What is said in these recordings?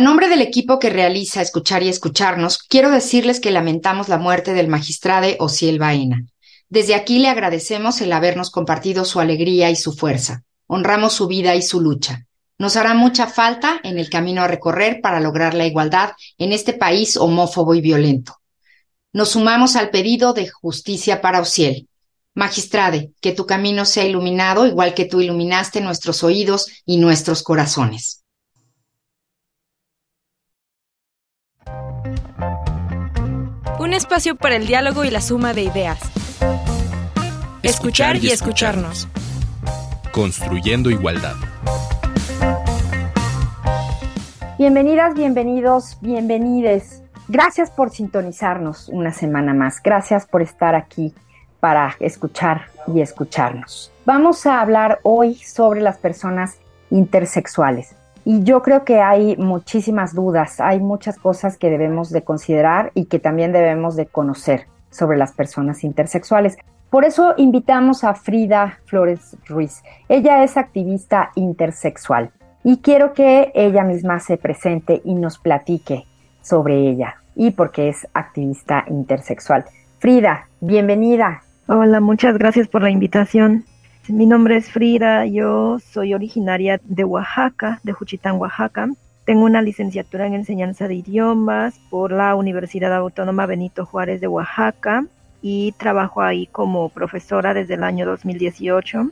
A nombre del equipo que realiza Escuchar y Escucharnos, quiero decirles que lamentamos la muerte del magistrade Ociel Baena. Desde aquí le agradecemos el habernos compartido su alegría y su fuerza. Honramos su vida y su lucha. Nos hará mucha falta en el camino a recorrer para lograr la igualdad en este país homófobo y violento. Nos sumamos al pedido de justicia para Ociel. Magistrade, que tu camino sea iluminado igual que tú iluminaste nuestros oídos y nuestros corazones. Un espacio para el diálogo y la suma de ideas. Escuchar, y, escucharnos. Construyendo igualdad. Bienvenidas, bienvenidos, bienvenides. Gracias por sintonizarnos una semana más. Gracias por estar aquí para escuchar y escucharnos. Vamos a hablar hoy sobre las personas intersexuales. Y yo creo que hay muchísimas dudas, hay muchas cosas que debemos de considerar y que también debemos de conocer sobre las personas intersexuales. Por eso invitamos a Frida Flores Ruiz. Ella es activista intersexual y quiero que ella misma se presente y nos platique sobre ella y porque es activista intersexual. Frida, bienvenida. Hola, muchas gracias por la invitación. Mi nombre es Frida, yo soy originaria de Oaxaca, de Juchitán, Oaxaca. Tengo una licenciatura en enseñanza de idiomas por la Universidad Autónoma Benito Juárez de Oaxaca y trabajo ahí como profesora desde el año 2018.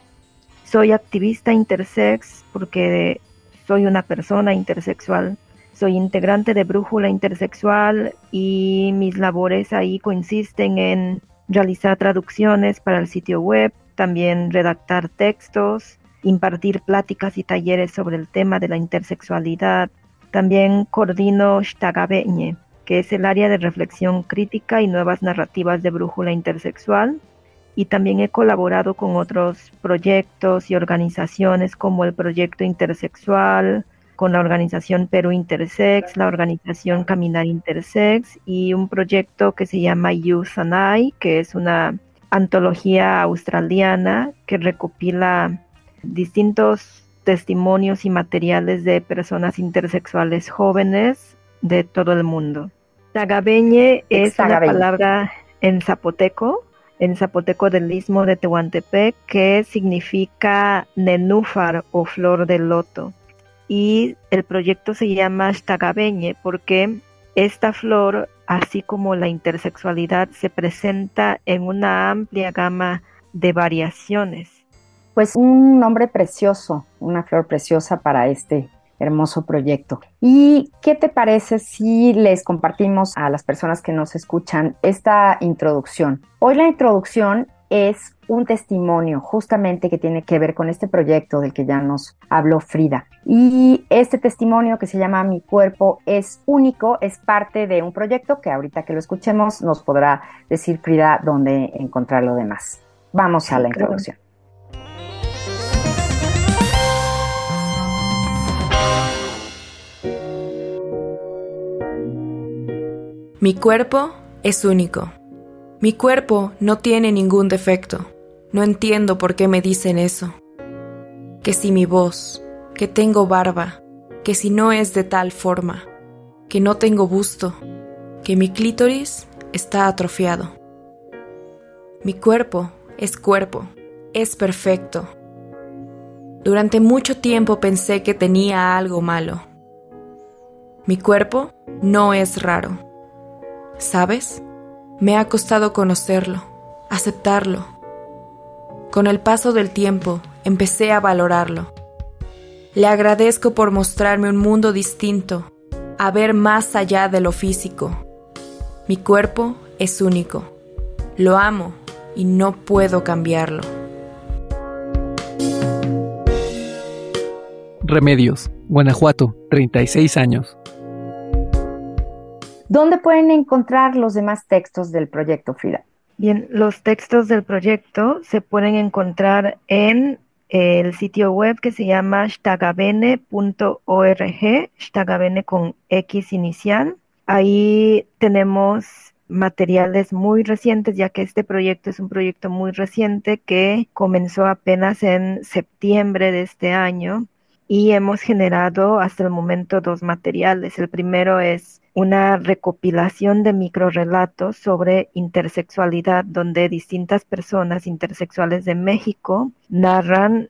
Soy activista intersex porque soy una persona intersexual. Soy integrante de Brújula Intersexual y mis labores ahí consisten en realizar traducciones para el sitio web, también redactar textos, impartir pláticas y talleres sobre el tema de la intersexualidad. También coordino Shtagabeñe, que es el área de reflexión crítica y nuevas narrativas de brújula intersexual. Y también he colaborado con otros proyectos y organizaciones como el Proyecto Intersexual, con la organización Perú Intersex, la organización Caminar Intersex y un proyecto que se llama Youth and que es una antología australiana que recopila distintos testimonios y materiales de personas intersexuales jóvenes de todo el mundo. Tagabeñe es una palabra en zapoteco, en zapoteco del istmo de Tehuantepec, que significa nenúfar o flor de loto. Y el proyecto se llama Tagabeñe porque esta flor así como la intersexualidad se presenta en una amplia gama de variaciones. Pues un nombre precioso, una flor preciosa para este hermoso proyecto. ¿Y qué te parece si les compartimos a las personas que nos escuchan esta introducción? Hoy la introducción es un testimonio justamente que tiene que ver con este proyecto del que ya nos habló Frida. Y este testimonio que se llama Mi cuerpo es único, es parte de un proyecto que ahorita que lo escuchemos nos podrá decir Frida dónde encontrar lo demás. Vamos a la introducción. Mi cuerpo es único. Mi cuerpo no tiene ningún defecto. No entiendo por qué me dicen eso. Que si mi voz, que tengo barba, que si no es de tal forma, que no tengo busto, que mi clítoris está atrofiado. Mi cuerpo es cuerpo, es perfecto. Durante mucho tiempo pensé que tenía algo malo. Mi cuerpo no es raro. ¿Sabes? Me ha costado conocerlo, aceptarlo. Con el paso del tiempo empecé a valorarlo. Le agradezco por mostrarme un mundo distinto, a ver más allá de lo físico. Mi cuerpo es único. Lo amo y no puedo cambiarlo. Remedios, Guanajuato, 36 años. ¿Dónde pueden encontrar los demás textos del proyecto, Frida? Bien, los textos del proyecto se pueden encontrar en el sitio web que se llama shtagabene.org, shtagabene con X inicial. Ahí tenemos materiales muy recientes, ya que este proyecto es un proyecto muy reciente que comenzó apenas en septiembre de este año y hemos generado hasta el momento dos materiales. El primero es una recopilación de microrelatos sobre intersexualidad, donde distintas personas intersexuales de México narran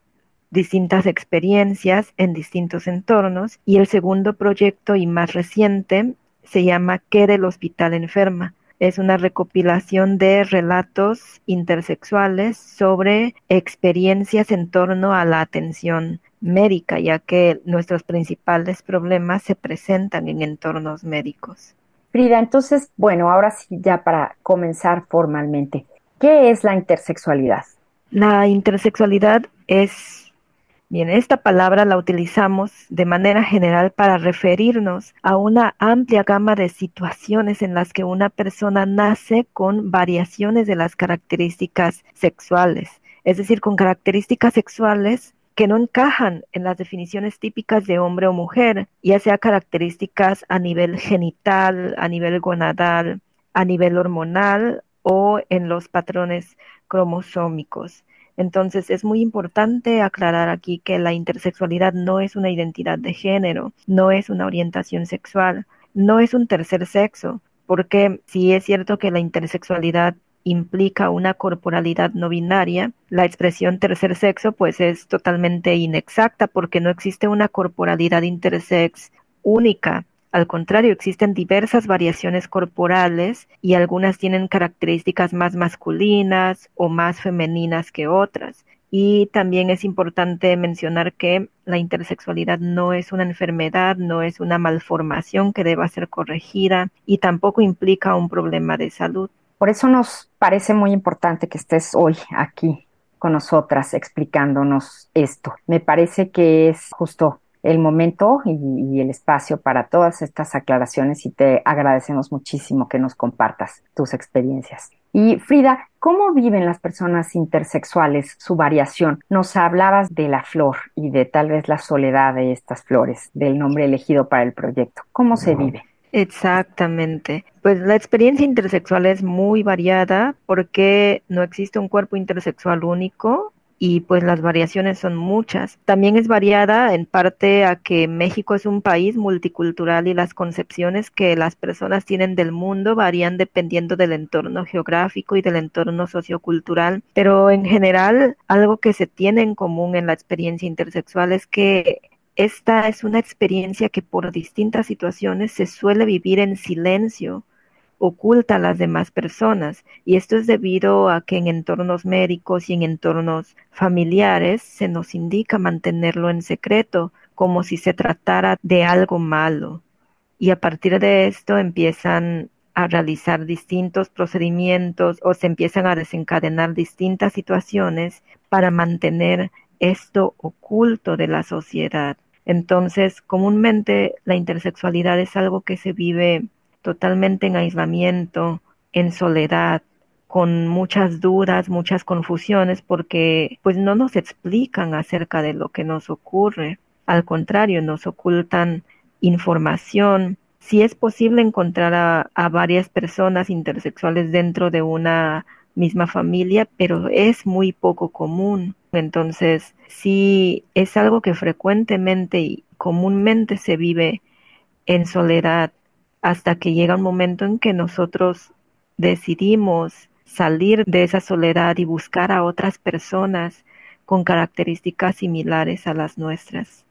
distintas experiencias en distintos entornos. Y el segundo proyecto y más reciente se llama ¿Qué del hospital enferma? Es una recopilación de relatos intersexuales sobre experiencias en torno a la atención médica, ya que nuestros principales problemas se presentan en entornos médicos. Frida, entonces, bueno, ahora sí, ya para comenzar formalmente, ¿qué es la intersexualidad? La intersexualidad es Bien, esta palabra la utilizamos de manera general para referirnos a una amplia gama de situaciones en las que una persona nace con variaciones de las características sexuales, es decir, con características sexuales que no encajan en las definiciones típicas de hombre o mujer, ya sea características a nivel genital, a nivel gonadal, a nivel hormonal o en los patrones cromosómicos. Entonces es muy importante aclarar aquí que la intersexualidad no es una identidad de género, no es una orientación sexual, no es un tercer sexo, porque si es cierto que la intersexualidad implica una corporalidad no binaria, la expresión tercer sexo pues es totalmente inexacta porque no existe una corporalidad intersex única al contrario, existen diversas variaciones corporales y algunas tienen características más masculinas o más femeninas que otras. Y también es importante mencionar que la intersexualidad no es una enfermedad, no es una malformación que deba ser corregida y tampoco implica un problema de salud. Por eso nos parece muy importante que estés hoy aquí con nosotras explicándonos esto. Me parece que es justo el momento y, el espacio para todas estas aclaraciones y te agradecemos muchísimo que nos compartas tus experiencias. Y Frida, ¿cómo viven las personas intersexuales su variación? Nos hablabas de la flor y de tal vez la soledad de estas flores, del nombre elegido para el proyecto. ¿Cómo se vive? Exactamente. Pues la experiencia intersexual es muy variada porque no existe un cuerpo intersexual único y pues las variaciones son muchas. También es variada en parte a que México es un país multicultural y las concepciones que las personas tienen del mundo varían dependiendo del entorno geográfico y del entorno sociocultural, pero en general algo que se tiene en común en la experiencia intersexual es que esta es una experiencia que por distintas situaciones se suele vivir en silencio oculta a las demás personas y esto es debido a que en entornos médicos y en entornos familiares se nos indica mantenerlo en secreto como si se tratara de algo malo y a partir de esto empiezan a realizar distintos procedimientos o se empiezan a desencadenar distintas situaciones para mantener esto oculto de la sociedad. Entonces, comúnmente la intersexualidad es algo que se vive totalmente en aislamiento, en soledad, con muchas dudas, muchas confusiones, porque pues no nos explican acerca de lo que nos ocurre. Al contrario, nos ocultan información. Si es posible encontrar a, a varias personas intersexuales dentro de una misma familia, pero es muy poco común. Entonces, sí es algo que frecuentemente y comúnmente se vive en soledad, hasta que llega un momento en que nosotros decidimos salir de esa soledad y buscar a otras personas con características similares a las nuestras.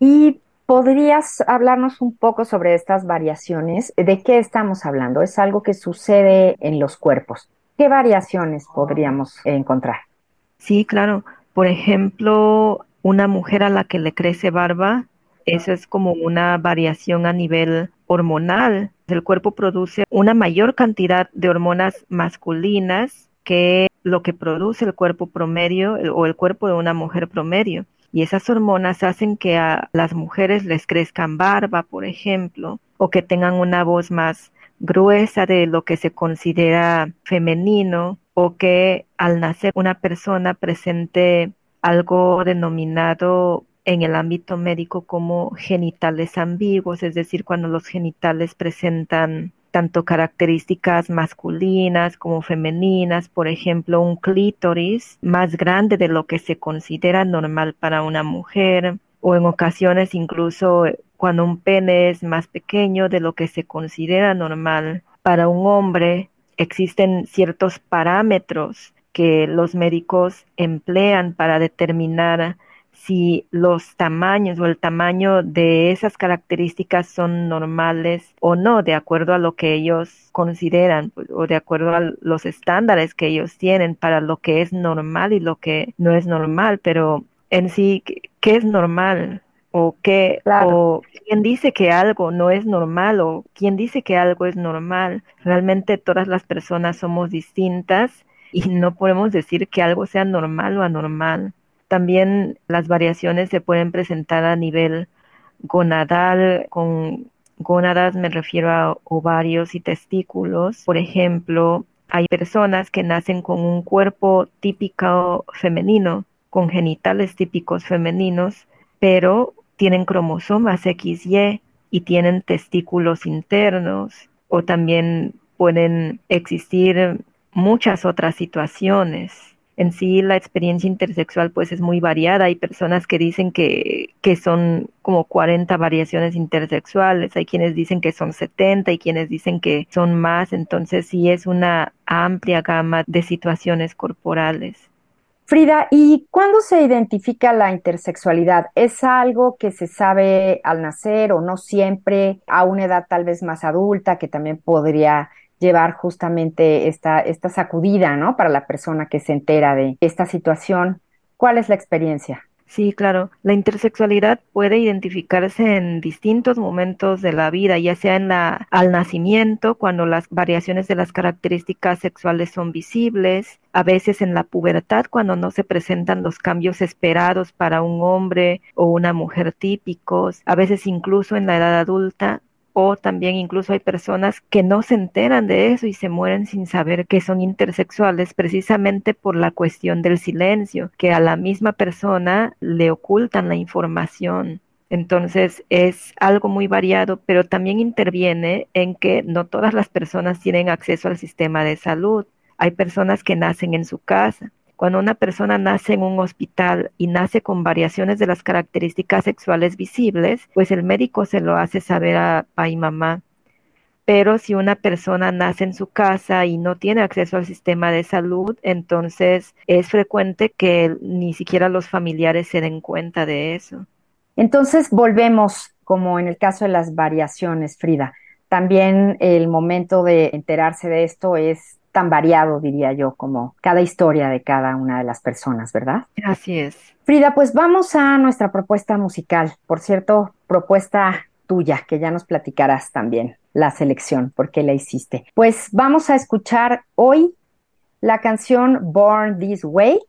¿Y podrías hablarnos un poco sobre estas variaciones? ¿De qué estamos hablando? Es algo que sucede en los cuerpos. ¿Qué variaciones podríamos encontrar? Sí, claro. Por ejemplo, una mujer a la que le crece barba eso es como una variación a nivel hormonal. El cuerpo produce una mayor cantidad de hormonas masculinas que lo que produce el cuerpo promedio o el cuerpo de una mujer promedio. Y esas hormonas hacen que a las mujeres les crezcan barba, por ejemplo, o que tengan una voz más gruesa de lo que se considera femenino, o que al nacer una persona presente algo denominado en el ámbito médico como genitales ambiguos, es decir, cuando los genitales presentan tanto características masculinas como femeninas, por ejemplo, un clítoris más grande de lo que se considera normal para una mujer, o en ocasiones incluso cuando un pene es más pequeño de lo que se considera normal para un hombre, existen ciertos parámetros que los médicos emplean para determinar si los tamaños o el tamaño de esas características son normales o no, de acuerdo a lo que ellos consideran pues, o de acuerdo a los estándares que ellos tienen para lo que es normal y lo que no es normal, pero en sí, ¿qué es normal? o qué o quién dice que algo no es normal o quién dice que algo es normal. Realmente todas las personas somos distintas y no podemos decir que algo sea normal o anormal. También las variaciones se pueden presentar a nivel gonadal, con gónadas me refiero a ovarios y testículos. Por ejemplo, hay personas que nacen con un cuerpo típico femenino, con genitales típicos femeninos, pero tienen cromosomas XY y tienen testículos internos o también pueden existir muchas otras situaciones en sí la experiencia intersexual pues es muy variada. Hay personas que dicen que, que son como 40 variaciones intersexuales, hay quienes dicen que son 70 y quienes dicen que son más, entonces sí es una amplia gama de situaciones corporales. Frida, ¿y cuándo se identifica la intersexualidad? ¿Es algo que se sabe al nacer o no siempre, a una edad tal vez más adulta, que también podría llevar justamente esta, esta sacudida, ¿no? Para la persona que se entera de esta situación. ¿Cuál es la experiencia? Sí, claro. La intersexualidad puede identificarse en distintos momentos de la vida, ya sea en la al nacimiento, cuando las variaciones de las características sexuales son visibles, a veces en la pubertad, cuando no se presentan los cambios esperados para un hombre o una mujer típicos, a veces incluso en la edad adulta o también incluso hay personas que no se enteran de eso y se mueren sin saber que son intersexuales precisamente por la cuestión del silencio, que a la misma persona le ocultan la información. Entonces es algo muy variado, pero también interviene en que no todas las personas tienen acceso al sistema de salud. Hay personas que nacen en su casa, cuando una persona nace en un hospital y nace con variaciones de las características sexuales visibles, pues el médico se lo hace saber a papá y mamá. Pero si una persona nace en su casa y no tiene acceso al sistema de salud, entonces es frecuente que ni siquiera los familiares se den cuenta de eso. Entonces volvemos, como en el caso de las variaciones, Frida. También el momento de enterarse de esto es tan variado, diría yo, como cada historia de cada una de las personas, ¿verdad? Así es. Frida, pues vamos a nuestra propuesta musical. Por cierto, propuesta tuya, que ya nos platicarás también la selección, por qué la hiciste. Pues vamos a escuchar hoy la canción Born This Way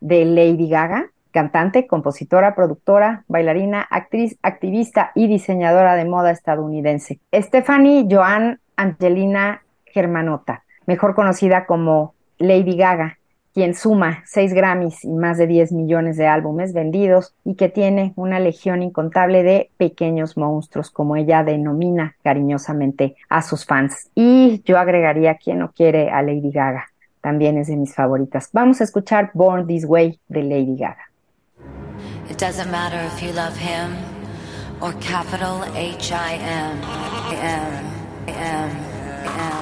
de Lady Gaga, cantante, compositora, productora, bailarina, actriz, activista y diseñadora de moda estadounidense. Stephanie Joan Angelina Germanota mejor conocida como Lady Gaga, quien suma seis Grammys y más de 10 millones de álbumes vendidos y que tiene una legión incontable de pequeños monstruos, como ella denomina cariñosamente a sus fans. Y yo agregaría quien no quiere a Lady Gaga, también es de mis favoritas. Vamos a escuchar Born This Way de Lady Gaga. It doesn't matter if you love him or capital H I M M M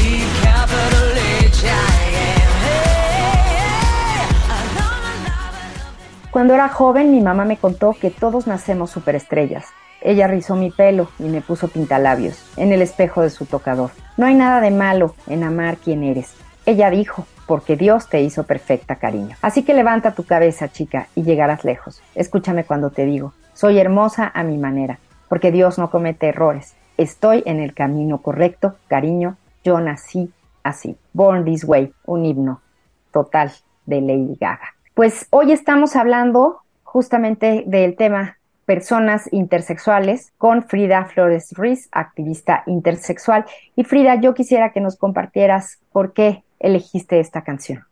Cuando era joven, mi mamá me contó que todos nacemos superestrellas. Ella rizó mi pelo y me puso pintalabios en el espejo de su tocador. No hay nada de malo en amar quien eres. Ella dijo, porque Dios te hizo perfecta, cariño. Así que levanta tu cabeza, chica, y llegarás lejos. Escúchame cuando te digo, soy hermosa a mi manera, porque Dios no comete errores. Estoy en el camino correcto, cariño. Yo nací así. Born This Way, un himno total de Lady Gaga. Pues hoy estamos hablando justamente del tema personas intersexuales con Frida Flores Ruiz, activista intersexual. Y Frida, yo quisiera que nos compartieras por qué elegiste esta canción.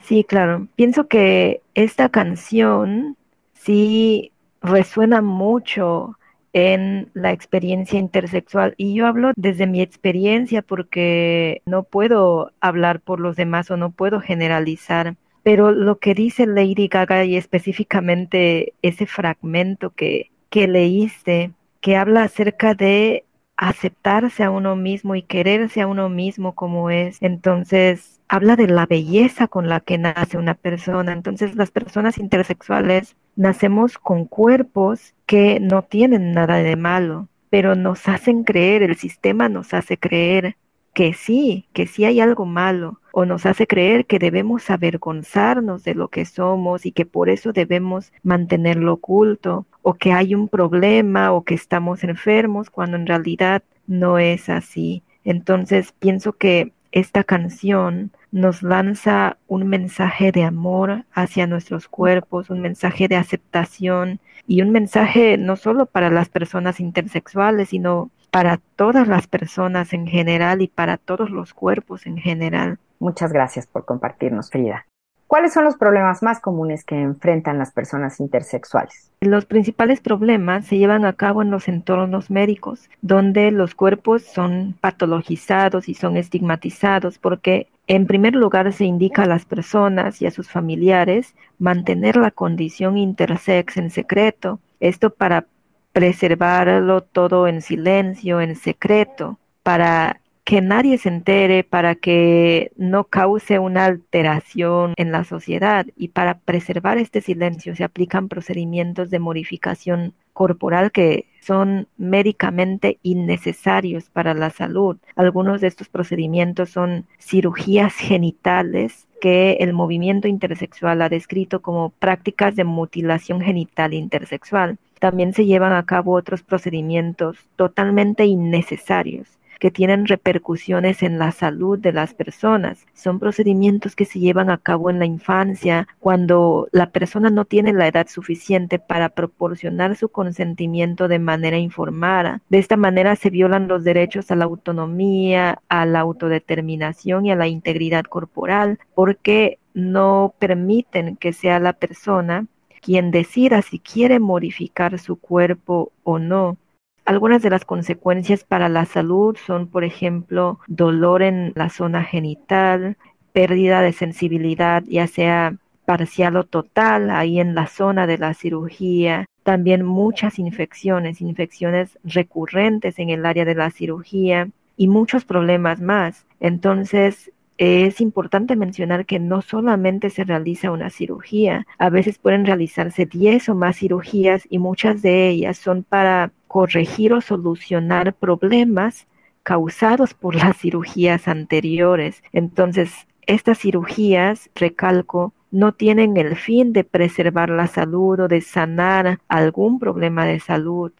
Sí, claro. Pienso que esta canción sí resuena mucho en la experiencia intersexual. Y yo hablo desde mi experiencia porque no puedo hablar por los demás o no puedo generalizar. Pero lo que dice Lady Gaga y específicamente ese fragmento que, que leíste, que habla acerca de aceptarse a uno mismo y quererse a uno mismo como es. Entonces, habla de la belleza con la que nace una persona. Entonces, las personas intersexuales nacemos con cuerpos que no tienen nada de malo, pero nos hacen creer, el sistema nos hace creer que sí, que sí hay algo malo, o nos hace creer que debemos avergonzarnos de lo que somos y que por eso debemos mantenerlo oculto, o que hay un problema o que estamos enfermos, cuando en realidad no es así. Entonces pienso que esta canción nos lanza un mensaje de amor hacia nuestros cuerpos, un mensaje de aceptación y un mensaje no solo para las personas intersexuales, sino para todas las personas en general y para todos los cuerpos en general. Muchas gracias por compartirnos, Frida. ¿Cuáles son los problemas más comunes que enfrentan las personas intersexuales? Los principales problemas se llevan a cabo en los entornos médicos, donde los cuerpos son patologizados y son estigmatizados porque en primer lugar se indica a las personas y a sus familiares mantener la condición intersex en secreto, esto para preservarlo todo en silencio, en secreto, para que nadie se entere, para que no cause una alteración en la sociedad y para preservar este silencio se aplican procedimientos de modificación corporal que son médicamente innecesarios para la salud. Algunos de estos procedimientos son cirugías genitales que el movimiento intersexual ha descrito como prácticas de mutilación genital intersexual. También se llevan a cabo otros procedimientos totalmente innecesarios que tienen repercusiones en la salud de las personas. Son procedimientos que se llevan a cabo en la infancia cuando la persona no tiene la edad suficiente para proporcionar su consentimiento de manera informada. De esta manera se violan los derechos a la autonomía, a la autodeterminación y a la integridad corporal porque no permiten que sea la persona quien decida si quiere modificar su cuerpo o no. Algunas de las consecuencias para la salud son, por ejemplo, dolor en la zona genital, pérdida de sensibilidad, ya sea parcial o total, ahí en la zona de la cirugía. También muchas infecciones, infecciones recurrentes en el área de la cirugía y muchos problemas más. Entonces, es importante mencionar que no solamente se realiza una cirugía, a veces pueden realizarse 10 o más cirugías y muchas de ellas son para corregir o solucionar problemas causados por las cirugías anteriores. Entonces, estas cirugías, recalco, no tienen el fin de preservar la salud o de sanar algún problema de salud,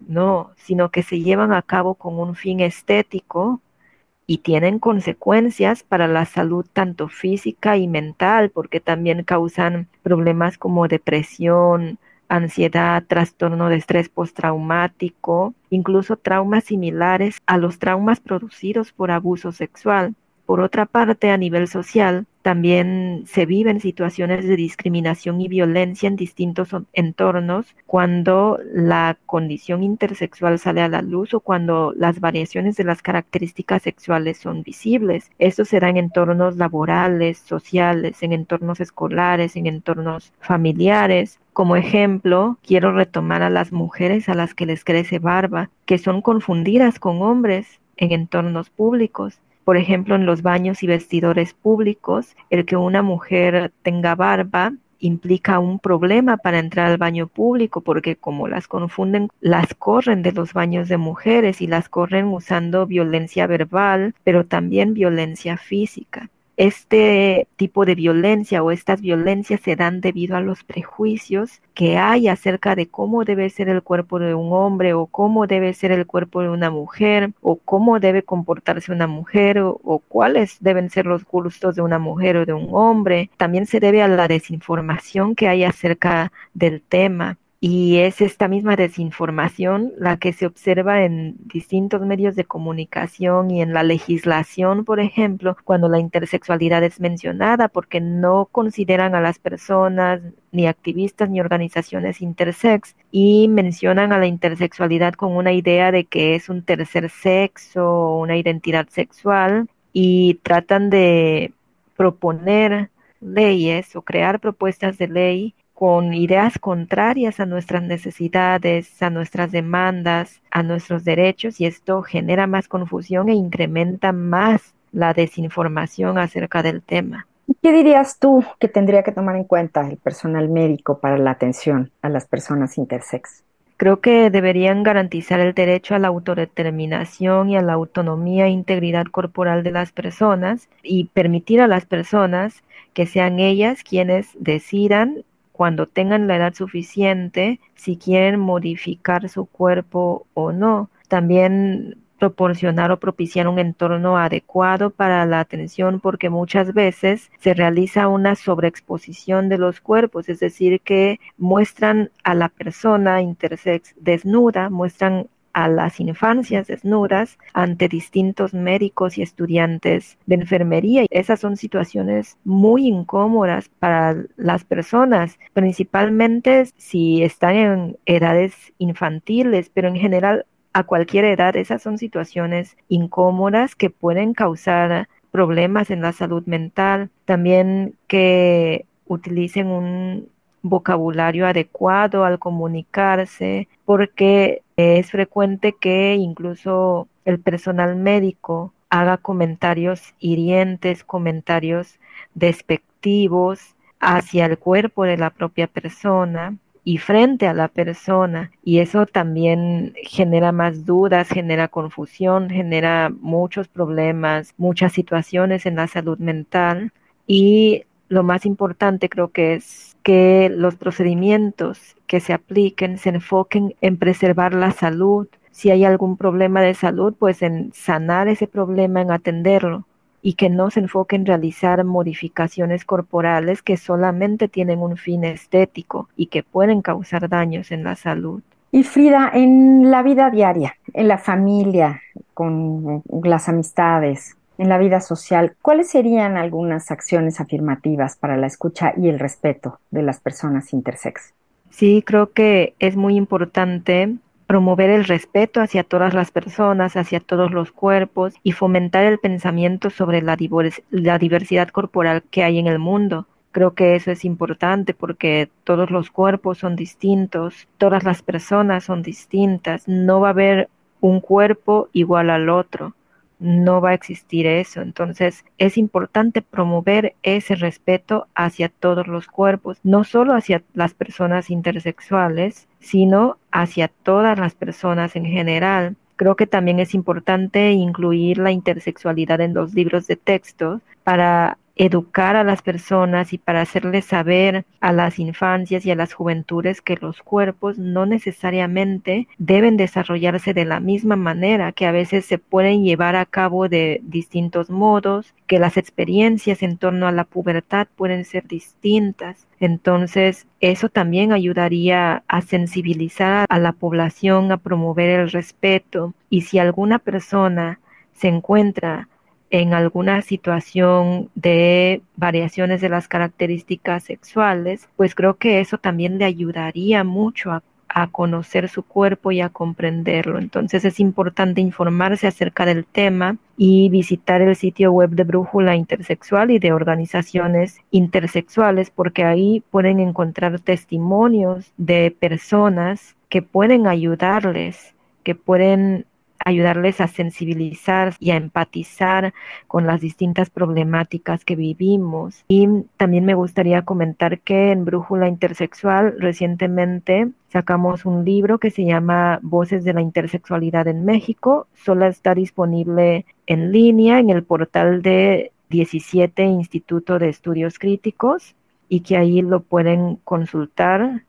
no, sino que se llevan a cabo con un fin estético y tienen consecuencias para la salud tanto física y mental, porque también causan problemas como depresión, ansiedad, trastorno de estrés postraumático, incluso traumas similares a los traumas producidos por abuso sexual. Por otra parte, a nivel social, También se viven situaciones de discriminación y violencia en distintos entornos cuando la condición intersexual sale a la luz o cuando las variaciones de las características sexuales son visibles. Esto será en entornos laborales, sociales, en entornos escolares, en entornos familiares. Como ejemplo, quiero retomar a las mujeres a las que les crece barba, que son confundidas con hombres en entornos públicos. Por ejemplo, en los baños y vestidores públicos, el que una mujer tenga barba implica un problema para entrar al baño público porque como las confunden, las corren de los baños de mujeres y las corren usando violencia verbal, pero también violencia física. Este tipo de violencia o estas violencias se dan debido a los prejuicios que hay acerca de cómo debe ser el cuerpo de un hombre o cómo debe ser el cuerpo de una mujer o cómo debe comportarse una mujer o, cuáles deben ser los gustos de una mujer o de un hombre. También se debe a la desinformación que hay acerca del tema. Y es esta misma desinformación la que se observa en distintos medios de comunicación y en la legislación, por ejemplo, cuando la intersexualidad es mencionada, porque no consideran a las personas ni activistas ni organizaciones intersex y mencionan a la intersexualidad con una idea de que es un tercer sexo o una identidad sexual y tratan de proponer leyes o crear propuestas de ley con ideas contrarias a nuestras necesidades, a nuestras demandas, a nuestros derechos y esto genera más confusión e incrementa más la desinformación acerca del tema. ¿Qué dirías tú que tendría que tomar en cuenta el personal médico para la atención a las personas intersex? Creo que deberían garantizar el derecho a la autodeterminación y a la autonomía e integridad corporal de las personas y permitir a las personas que sean ellas quienes decidan cuando tengan la edad suficiente si quieren modificar su cuerpo o no. También proporcionar o propiciar un entorno adecuado para la atención porque muchas veces se realiza una sobreexposición de los cuerpos, es decir, que muestran a la persona intersex desnuda, muestran a las infancias desnudas ante distintos médicos y estudiantes de enfermería. Esas son situaciones muy incómodas para las personas, principalmente si están en edades infantiles, pero en general a cualquier edad. Esas son situaciones incómodas que pueden causar problemas en la salud mental. También que utilicen un vocabulario adecuado al comunicarse, porque es frecuente que incluso el personal médico haga comentarios hirientes, comentarios despectivos hacia el cuerpo de la propia persona y frente a la persona y eso también genera más dudas, genera confusión, genera muchos problemas, muchas situaciones en la salud mental. Y lo más importante creo que es que los procedimientos que se apliquen se enfoquen en preservar la salud. Si hay algún problema de salud, pues en sanar ese problema, en atenderlo y que no se enfoque en realizar modificaciones corporales que solamente tienen un fin estético y que pueden causar daños en la salud. Y Frida, en la vida diaria, en la familia, con las amistades, en la vida social, ¿cuáles serían algunas acciones afirmativas para la escucha y el respeto de las personas intersex? Sí, creo que es muy importante promover el respeto hacia todas las personas, hacia todos los cuerpos y fomentar el pensamiento sobre la, divers la diversidad corporal que hay en el mundo. Creo que eso es importante porque todos los cuerpos son distintos, todas las personas son distintas, no va a haber un cuerpo igual al otro no va a existir eso. Entonces es importante promover ese respeto hacia todos los cuerpos, no solo hacia las personas intersexuales, sino hacia todas las personas en general. Creo que también es importante incluir la intersexualidad en los libros de texto para educar a las personas y para hacerles saber a las infancias y a las juventudes que los cuerpos no necesariamente deben desarrollarse de la misma manera, que a veces se pueden llevar a cabo de distintos modos, que las experiencias en torno a la pubertad pueden ser distintas. Entonces, eso también ayudaría a sensibilizar a la población, a promover el respeto. Y si alguna persona se encuentra en alguna situación de variaciones de las características sexuales, pues creo que eso también le ayudaría mucho a, conocer su cuerpo y a comprenderlo. Entonces es importante informarse acerca del tema y visitar el sitio web de Brújula Intersexual y de organizaciones intersexuales porque ahí pueden encontrar testimonios de personas que pueden ayudarles, que pueden ayudarles a sensibilizar y a empatizar con las distintas problemáticas que vivimos. Y también me gustaría comentar que en Brújula Intersexual recientemente sacamos un libro que se llama Voces de la Intersexualidad en México. Solo está disponible en línea en el portal de 17 Instituto de Estudios Críticos y que ahí lo pueden consultar.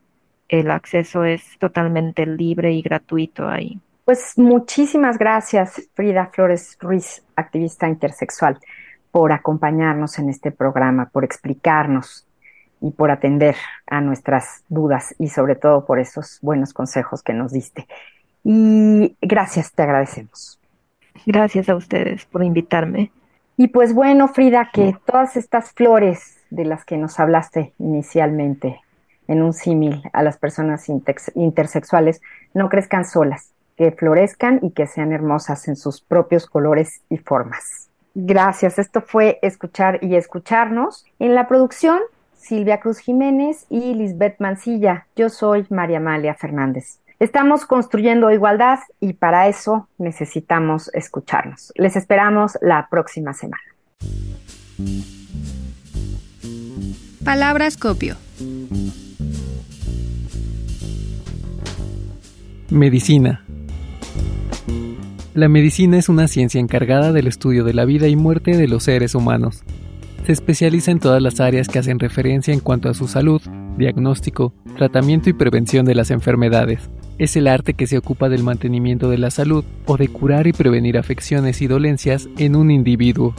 El acceso es totalmente libre y gratuito ahí. Pues muchísimas gracias, Frida Flores Ruiz, activista intersexual, por acompañarnos en este programa, por explicarnos y por atender a nuestras dudas y sobre todo por esos buenos consejos que nos diste. Y gracias, te agradecemos. Gracias a ustedes por invitarme. Y pues bueno, Frida, que todas estas flores de las que nos hablaste inicialmente en un símil a las personas intersexuales no crezcan solas, que florezcan y que sean hermosas en sus propios colores y formas. Gracias, esto fue Escuchar y Escucharnos. En la producción, Silvia Cruz Jiménez y Lisbeth Mancilla. Yo soy María Amalia Fernández. Estamos construyendo igualdad y para eso necesitamos escucharnos. Les esperamos la próxima semana. Palabras copio. Medicina. La medicina es una ciencia encargada del estudio de la vida y muerte de los seres humanos. Se especializa en todas las áreas que hacen referencia en cuanto a su salud, diagnóstico, tratamiento y prevención de las enfermedades. Es el arte que se ocupa del mantenimiento de la salud o de curar y prevenir afecciones y dolencias en un individuo.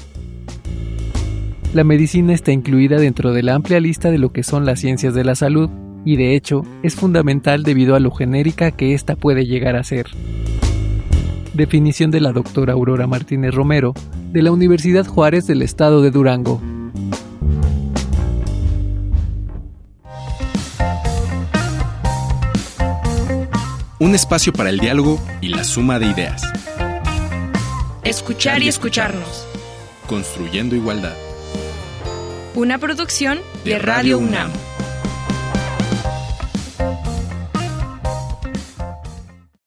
La medicina está incluida dentro de la amplia lista de lo que son las ciencias de la salud y de hecho es fundamental debido a lo genérica que ésta puede llegar a ser. Definición de la doctora Aurora Martínez Romero, de la Universidad Juárez del Estado de Durango. Un espacio para el diálogo y la suma de ideas. Escuchar y escucharnos. Construyendo igualdad. Una producción de Radio UNAM.